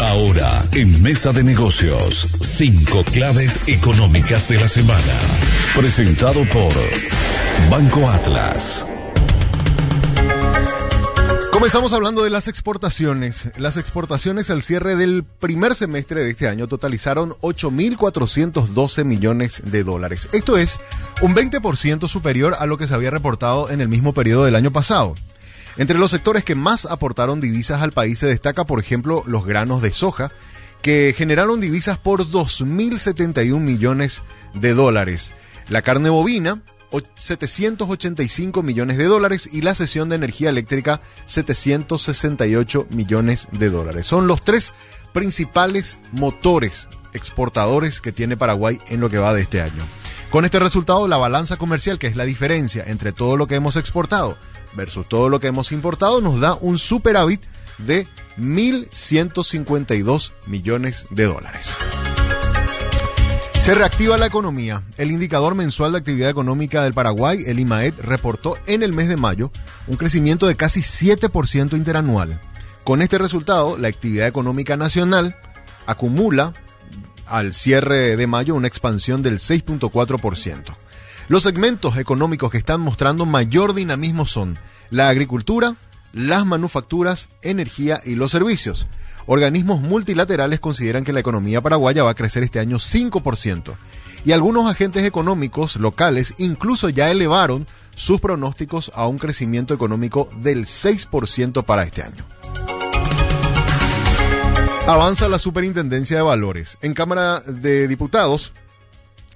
Ahora, en Mesa de Negocios, cinco claves económicas de la semana. Presentado por Banco Atlas. Comenzamos hablando de las exportaciones. Las exportaciones al cierre del primer semestre de este año totalizaron 8.412 millones de dólares. Esto es un 20% superior a lo que se había reportado en el mismo periodo del año pasado. Entre los sectores que más aportaron divisas al país se destaca, por ejemplo, los granos de soja, que generaron divisas por 2.071 millones de dólares. La carne bovina, 785 millones de dólares y la sesión de energía eléctrica 768 millones de dólares. Son los tres principales motores exportadores que tiene Paraguay en lo que va de este año. Con este resultado, la balanza comercial, que es la diferencia entre todo lo que hemos exportado versus todo lo que hemos importado, nos da un superávit de 1.152 millones de dólares. Se reactiva la economía. El indicador mensual de actividad económica del Paraguay, el IMAED, reportó en el mes de mayo un crecimiento de casi 7% interanual. Con este resultado, la actividad económica nacional acumula al cierre de mayo una expansión del 6.4%. Los segmentos económicos que están mostrando mayor dinamismo son la agricultura, las manufacturas, energía y los servicios. Organismos multilaterales consideran que la economía paraguaya va a crecer este año 5%. Y algunos agentes económicos locales incluso ya elevaron sus pronósticos a un crecimiento económico del 6% para este año. Avanza la Superintendencia de Valores. En Cámara de Diputados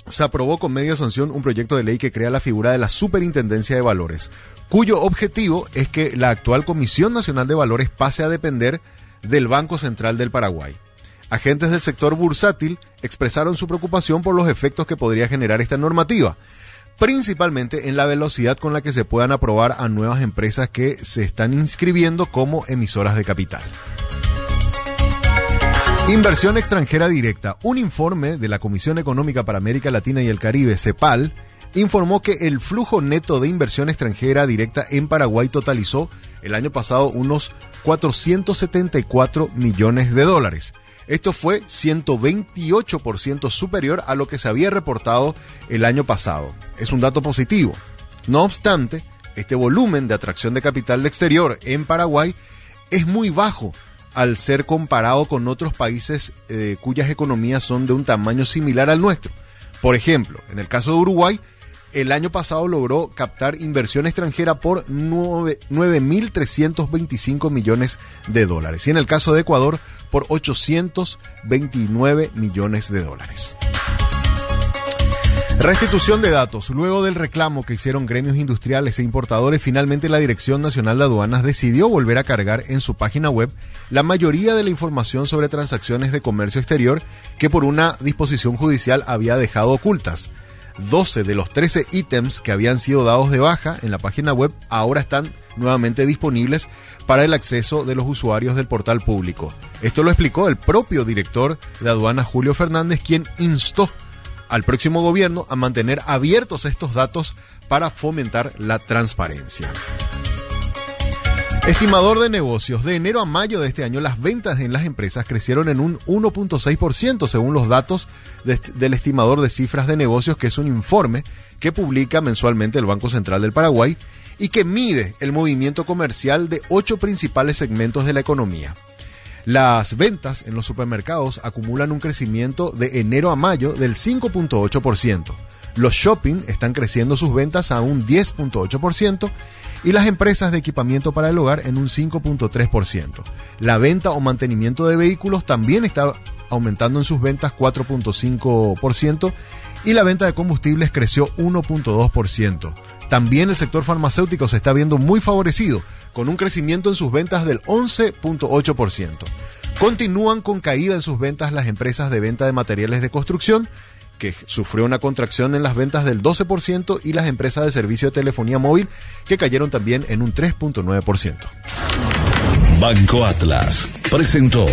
se aprobó con media sanción un proyecto de ley que crea la figura de la Superintendencia de Valores, cuyo objetivo es que la actual Comisión Nacional de Valores pase a depender del Banco Central del Paraguay. Agentes del sector bursátil expresaron su preocupación por los efectos que podría generar esta normativa, principalmente en la velocidad con la que se puedan aprobar a nuevas empresas que se están inscribiendo como emisoras de capital. Inversión extranjera directa. Un informe de la Comisión Económica para América Latina y el Caribe, CEPAL, informó que el flujo neto de inversión extranjera directa en Paraguay totalizó el año pasado unos 474 millones de dólares. Esto fue 128% superior a lo que se había reportado el año pasado. Es un dato positivo. No obstante, este volumen de atracción de capital de exterior en Paraguay es muy bajo al ser comparado con otros países eh, cuyas economías son de un tamaño similar al nuestro. Por ejemplo, en el caso de Uruguay, el año pasado logró captar inversión extranjera por 9.325 millones de dólares y en el caso de Ecuador por 829 millones de dólares. Restitución de datos. Luego del reclamo que hicieron gremios industriales e importadores, finalmente la Dirección Nacional de Aduanas decidió volver a cargar en su página web la mayoría de la información sobre transacciones de comercio exterior que por una disposición judicial había dejado ocultas. 12 de los 13 ítems que habían sido dados de baja en la página web ahora están nuevamente disponibles para el acceso de los usuarios del portal público. Esto lo explicó el propio director de aduanas Julio Fernández, quien instó al próximo gobierno a mantener abiertos estos datos para fomentar la transparencia. Estimador de negocios. De enero a mayo de este año, las ventas en las empresas crecieron en un 1.6% según los datos del estimador de cifras de negocios, que es un informe que publica mensualmente el Banco Central del Paraguay y que mide el movimiento comercial de ocho principales segmentos de la economía. Las ventas en los supermercados acumulan un crecimiento de enero a mayo del 5.8%. Los shopping están creciendo sus ventas a un 10.8% y las empresas de equipamiento para el hogar en un 5.3%. La venta o mantenimiento de vehículos también está aumentando en sus ventas 4.5% y la venta de combustibles creció 1.2%. También el sector farmacéutico se está viendo muy favorecido, con un crecimiento en sus ventas del 11.8%. Continúan con caída en sus ventas las empresas de venta de materiales de construcción, que sufrió una contracción en las ventas del 12%, y las empresas de servicio de telefonía móvil, que cayeron también en un 3.9%. Banco Atlas presentó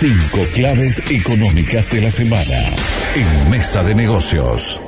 cinco claves económicas de la semana en Mesa de Negocios.